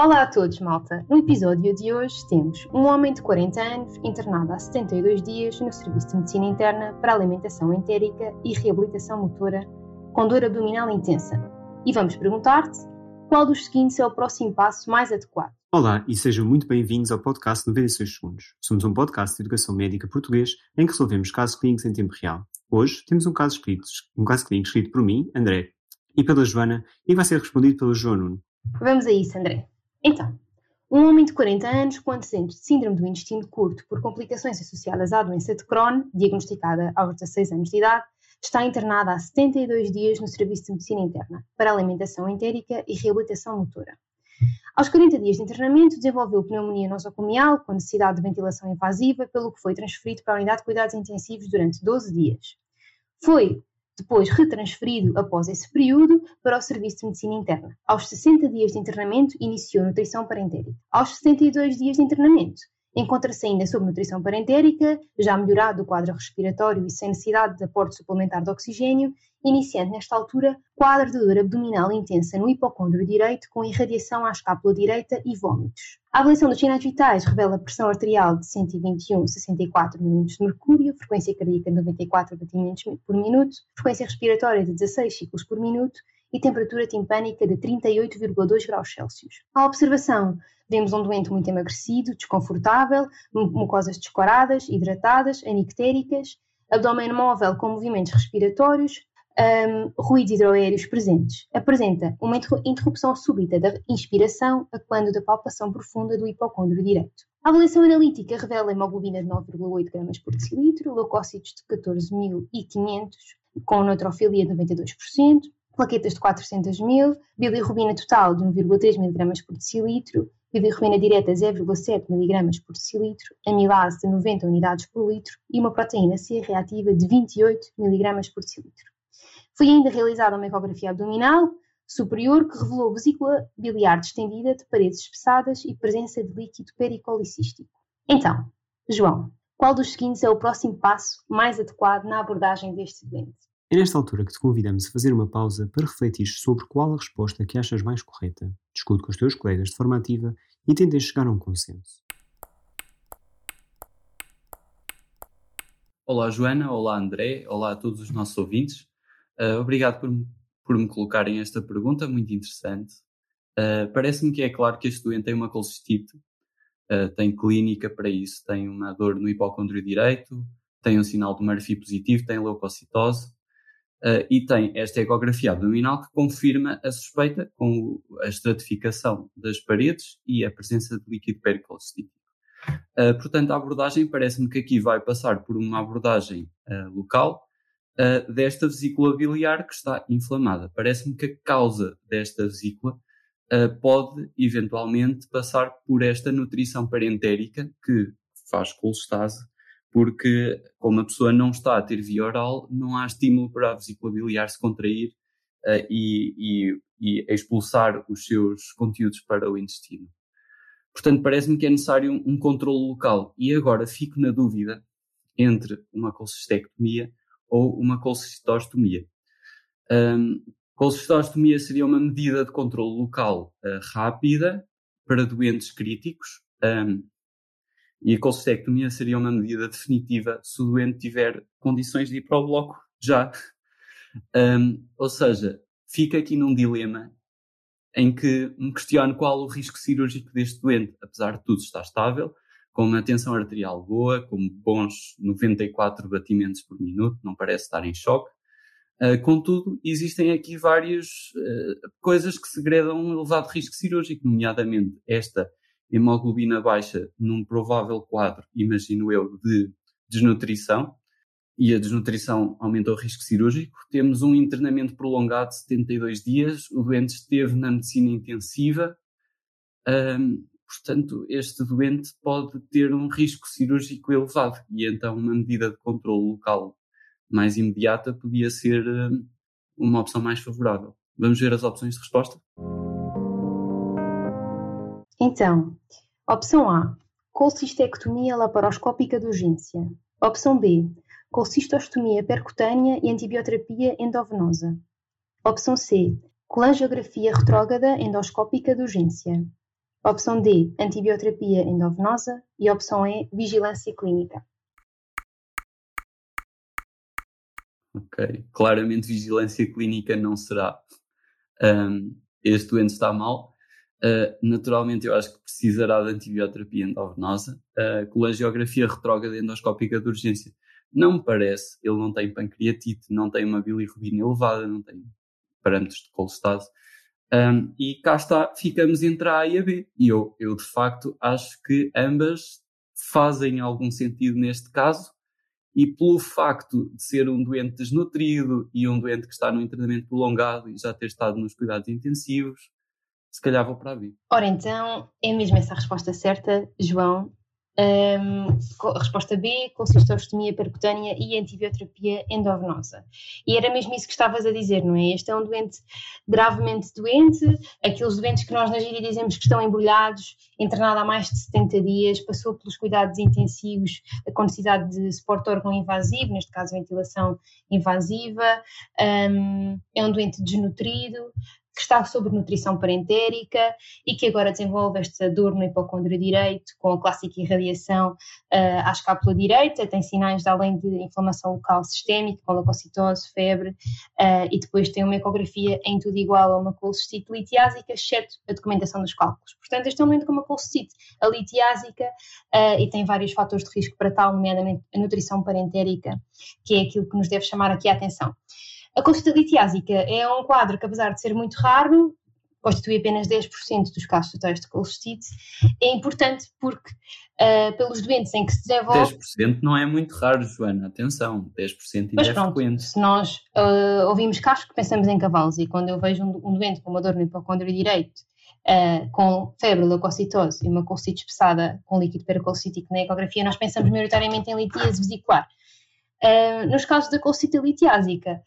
Olá a todos, malta! No episódio de hoje temos um homem de 40 anos internado há 72 dias no Serviço de Medicina Interna para alimentação entérica e reabilitação motora com dor abdominal intensa. E vamos perguntar-te qual dos seguintes é o próximo passo mais adequado. Olá e sejam muito bem-vindos ao podcast 96 Segundos. Somos um podcast de educação médica português em que resolvemos casos clínicos em tempo real. Hoje temos um caso, escrito, um caso clínico escrito por mim, André, e pela Joana, e vai ser respondido pelo João Nuno. Vamos a isso, André. Então, um homem de 40 anos com antecedentes de síndrome do intestino curto por complicações associadas à doença de Crohn, diagnosticada aos 16 anos de idade, está internado há 72 dias no Serviço de Medicina Interna para alimentação entérica e reabilitação motora. Aos 40 dias de internamento, desenvolveu pneumonia nosocomial com necessidade de ventilação invasiva, pelo que foi transferido para a unidade de cuidados intensivos durante 12 dias. Foi depois retransferido após esse período para o Serviço de Medicina Interna. Aos 60 dias de internamento, iniciou nutrição parentérica. Aos 72 dias de internamento, encontra-se ainda sob nutrição parentérica, já melhorado o quadro respiratório e sem necessidade de aporte suplementar de oxigênio, iniciando nesta altura quadro de dor abdominal intensa no hipocôndrio direito com irradiação à escápula direita e vômitos. A avaliação dos sinais vitais revela pressão arterial de 121-64 mm de mercúrio, frequência cardíaca de 94 batimentos por minuto, frequência respiratória de 16 ciclos por minuto e temperatura timpânica de 38,2 graus Celsius. À observação, vemos um doente muito emagrecido, desconfortável, mucosas descoradas, hidratadas, anictéricas, abdômen móvel com movimentos respiratórios, um, ruídos hidroaéreos presentes. Apresenta uma interrupção súbita da inspiração a quando da palpação profunda do hipocôndrio direito. A avaliação analítica revela hemoglobina de 9,8 gramas por decilitro, leucócitos de 14.500 com neutrofilia de 92%, plaquetas de 400 mil, bilirrubina total de 1,3 mg por decilitro, bilirrubina direta 0,7 mg por decilitro, amilase de 90 unidades por litro e uma proteína C reativa de 28 mg por decilitro. Foi ainda realizada uma ecografia abdominal superior que revelou vesícula biliar distendida de paredes espessadas e presença de líquido pericolicístico. Então, João, qual dos seguintes é o próximo passo mais adequado na abordagem deste doente? É nesta altura que te convidamos a fazer uma pausa para refletir sobre qual a resposta que achas mais correta. Discute com os teus colegas de forma ativa e tenta chegar a um consenso. Olá Joana, olá André, olá a todos os nossos ouvintes. Uh, obrigado por, por me colocarem esta pergunta, muito interessante. Uh, Parece-me que é claro que este doente tem uma colcistite, uh, tem clínica para isso, tem uma dor no hipocondrio direito, tem um sinal de Murphy positivo, tem leucocitose, Uh, e tem esta ecografia abdominal que confirma a suspeita com a estratificação das paredes e a presença de líquido pericolcítico. Uh, portanto, a abordagem parece-me que aqui vai passar por uma abordagem uh, local desta vesícula biliar que está inflamada. Parece-me que a causa desta vesícula pode eventualmente passar por esta nutrição parentérica que faz colestase porque como a pessoa não está a ter via oral, não há estímulo para a vesícula biliar se contrair uh, e, e, e, expulsar os seus conteúdos para o intestino. Portanto, parece-me que é necessário um, controle local. E agora fico na dúvida entre uma colcistectomia ou uma colcistostomia. Um, colcistostomia seria uma medida de controle local uh, rápida para doentes críticos, um, e a colcistectomia seria uma medida definitiva se o doente tiver condições de ir para o bloco já. Um, ou seja, fica aqui num dilema em que me questiono qual o risco cirúrgico deste doente, apesar de tudo estar estável, com uma tensão arterial boa, com bons 94 batimentos por minuto, não parece estar em choque. Uh, contudo, existem aqui várias uh, coisas que segredam um elevado risco cirúrgico, nomeadamente esta hemoglobina baixa num provável quadro, imagino eu, de desnutrição, e a desnutrição aumenta o risco cirúrgico. Temos um internamento prolongado de 72 dias, o doente esteve na medicina intensiva, um, portanto, este doente pode ter um risco cirúrgico elevado, e então uma medida de controle local mais imediata podia ser um, uma opção mais favorável. Vamos ver as opções de resposta? Então, opção A: colcistectomia laparoscópica de urgência. Opção B: colcistostomia percutânea e antibioterapia endovenosa. Opção C: colangiografia retrógrada endoscópica de urgência. Opção D, antibioterapia endovenosa. E opção E, vigilância clínica. Ok, claramente vigilância clínica não será. Um, este doente está mal. Uh, naturalmente, eu acho que precisará de antibioterapia endovenosa. Uh, colangiografia retrógrada endoscópica de urgência. Não me parece, ele não tem pancreatite, não tem uma bilirrubina elevada, não tem parâmetros de colestase. Um, e cá está, ficamos entre A e a B. E eu, eu, de facto, acho que ambas fazem algum sentido neste caso. E pelo facto de ser um doente desnutrido e um doente que está num internamento prolongado e já ter estado nos cuidados intensivos, se calhar vou para a B. Ora, então, é mesmo essa a resposta certa, João. Um, resposta B, colcistostomia percutânea e antibioterapia endovenosa. E era mesmo isso que estavas a dizer, não é? Este é um doente gravemente doente, aqueles doentes que nós na gíria dizemos que estão embrulhados, internado há mais de 70 dias, passou pelos cuidados intensivos com necessidade de suporte órgão invasivo, neste caso ventilação invasiva, um, é um doente desnutrido, que está sob nutrição parentérica e que agora desenvolve esta dor no hipocôndrio direito com a clássica irradiação uh, à escápula direita, tem sinais de além de inflamação local sistémica, com leucocitose, febre, uh, e depois tem uma ecografia em tudo igual a uma colcistite litiásica, exceto a documentação dos cálculos. Portanto, este é um momento com uma colcistite litiásica uh, e tem vários fatores de risco para tal, nomeadamente a nutrição parentérica, que é aquilo que nos deve chamar aqui a atenção. A colestite litiásica é um quadro que, apesar de ser muito raro, constitui apenas 10% dos casos totais de colestite, é importante porque uh, pelos doentes em que se desenvolve... 10% não é muito raro, Joana, atenção, 10% ainda é pronto, frequente. Se nós uh, ouvimos casos que pensamos em cavalos e quando eu vejo um, um doente com uma dor no hipocôndrio direito Uh, com febre, leucocitose e uma colcite espessada com líquido pericolcítico na ecografia, nós pensamos maioritariamente em litíase vesicular. Uh, nos casos da colcite litiásica,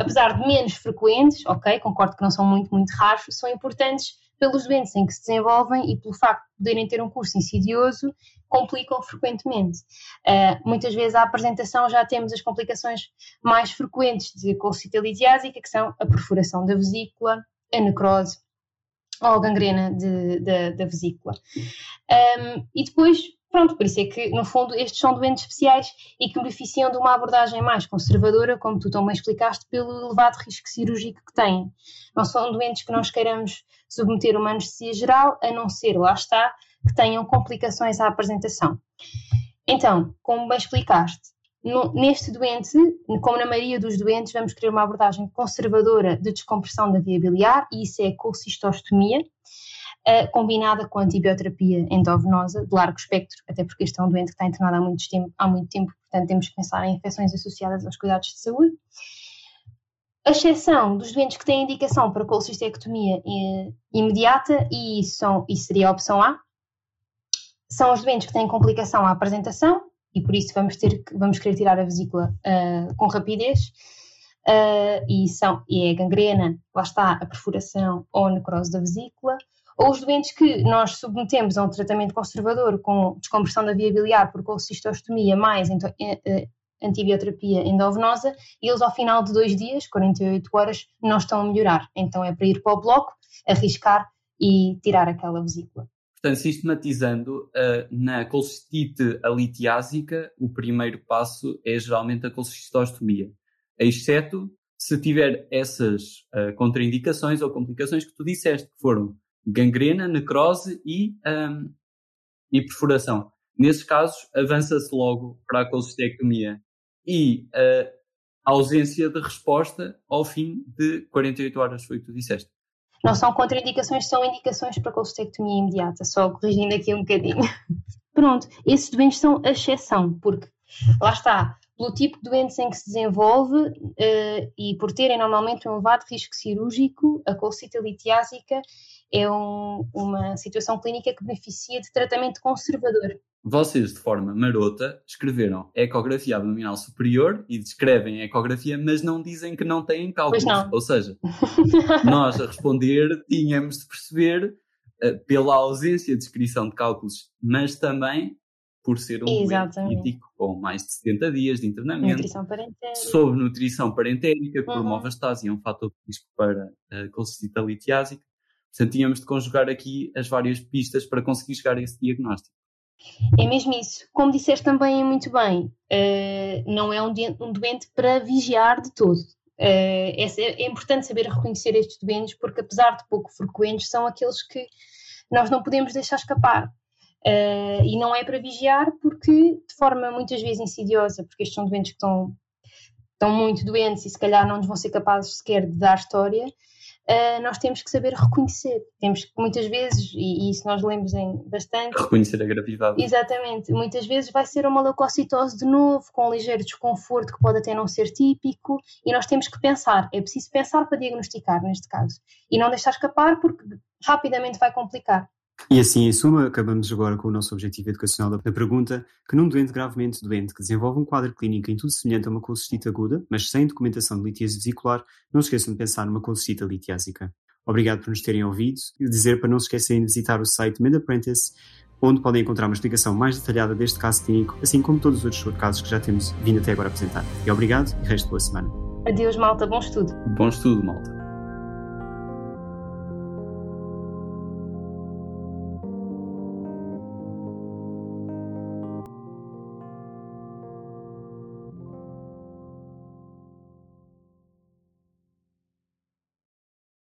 apesar de menos frequentes, ok, concordo que não são muito, muito raros, são importantes pelos doentes em que se desenvolvem e pelo facto de poderem ter um curso insidioso, complicam frequentemente. Uh, muitas vezes à apresentação já temos as complicações mais frequentes de colcite litiásica, que são a perfuração da vesícula, a necrose ou gangrena de, de, da vesícula. Um, e depois Pronto, por isso é que, no fundo, estes são doentes especiais e que beneficiam de uma abordagem mais conservadora, como tu também explicaste, pelo elevado risco cirúrgico que têm. Não são doentes que nós queiramos submeter a uma anestesia geral, a não ser, lá está, que tenham complicações à apresentação. Então, como bem explicaste, neste doente, como na maioria dos doentes, vamos querer uma abordagem conservadora de descompressão da via biliar, e isso é a colcistostomia uh, combinada com antibioterapia endovenosa de largo espectro, até porque este é um doente que está internado há muito tempo, há muito tempo portanto temos que pensar em infecções associadas aos cuidados de saúde. A exceção dos doentes que têm indicação para colcistectomia eh, imediata, e são, isso seria a opção A, são os doentes que têm complicação à apresentação, e por isso vamos, ter, vamos querer tirar a vesícula uh, com rapidez, uh, e, são, e é a gangrena, lá está a perfuração ou a necrose da vesícula, ou os doentes que nós submetemos a um tratamento conservador com descompressão da via biliar por colcistostomia mais eh, eh, antibioterapia endovenosa, e eles ao final de dois dias, 48 horas, não estão a melhorar. Então é para ir para o bloco, arriscar e tirar aquela vesícula. Portanto, sistematizando, uh, na colcistite alitiásica, o primeiro passo é geralmente a colcistostomia, exceto se tiver essas uh, contraindicações ou complicações que tu disseste, que foram gangrena, necrose e, um, e perfuração. Nesses casos, avança-se logo para a colcistectomia e a ausência de resposta ao fim de 48 horas, foi o que tu disseste. Não são contraindicações, são indicações para colcistectomia imediata, só corrigindo aqui um bocadinho. Pronto, esses doentes são a exceção, porque lá está, pelo tipo de doentes em que se desenvolve uh, e por terem normalmente um elevado risco cirúrgico, a colcite litiásica é um, uma situação clínica que beneficia de tratamento conservador. Vocês, de forma marota, escreveram ecografia abdominal superior e descrevem a ecografia, mas não dizem que não têm cálculos. Não. Ou seja, nós a responder tínhamos de perceber uh, pela ausência de descrição de cálculos, mas também por ser um Exatamente. doente crítico com mais de 70 dias de internamento, nutrição parentérica. sob nutrição parentérica, que uhum. promove a estase, é um fator de risco para a uh, colcistite litiásica. sentíamos de conjugar aqui as várias pistas para conseguir chegar a esse diagnóstico. É mesmo isso. Como disseste também muito bem, uh, não é um, um, doente para vigiar de todo. Uh, é, é, importante saber reconhecer estes doentes, porque apesar de pouco frequentes, são aqueles que nós não podemos deixar escapar. Uh, e não é para vigiar porque, de forma muitas vezes insidiosa, porque estes são doentes que estão, estão muito doentes e se calhar não nos vão ser capazes sequer de dar história, uh, nós temos que saber reconhecer. Temos que muitas vezes, e, e isso nós lemos em bastante. Reconhecer a gravidade. Exatamente. Muitas vezes vai ser uma leucocitose de novo, com um ligeiro desconforto que pode até não ser típico, e nós temos que pensar. É preciso pensar para diagnosticar, neste caso. E não deixar escapar, porque rapidamente vai complicar. E assim, em suma, acabamos agora com o nosso objetivo educacional da pergunta que num doente gravemente doente que desenvolve um quadro clínico em tudo semelhante a uma colestite aguda, mas sem documentação de litíase vesicular, não se esqueçam de pensar numa colestite litiásica. Obrigado por nos terem ouvido e dizer para não se esquecerem de visitar o site Med Apprentice, onde podem encontrar uma explicação mais detalhada deste caso clínico, assim como todos os outros casos que já temos vindo até agora a apresentar. E obrigado e resto boa semana. Adeus, malta. Bom estudo. Bom estudo, malta.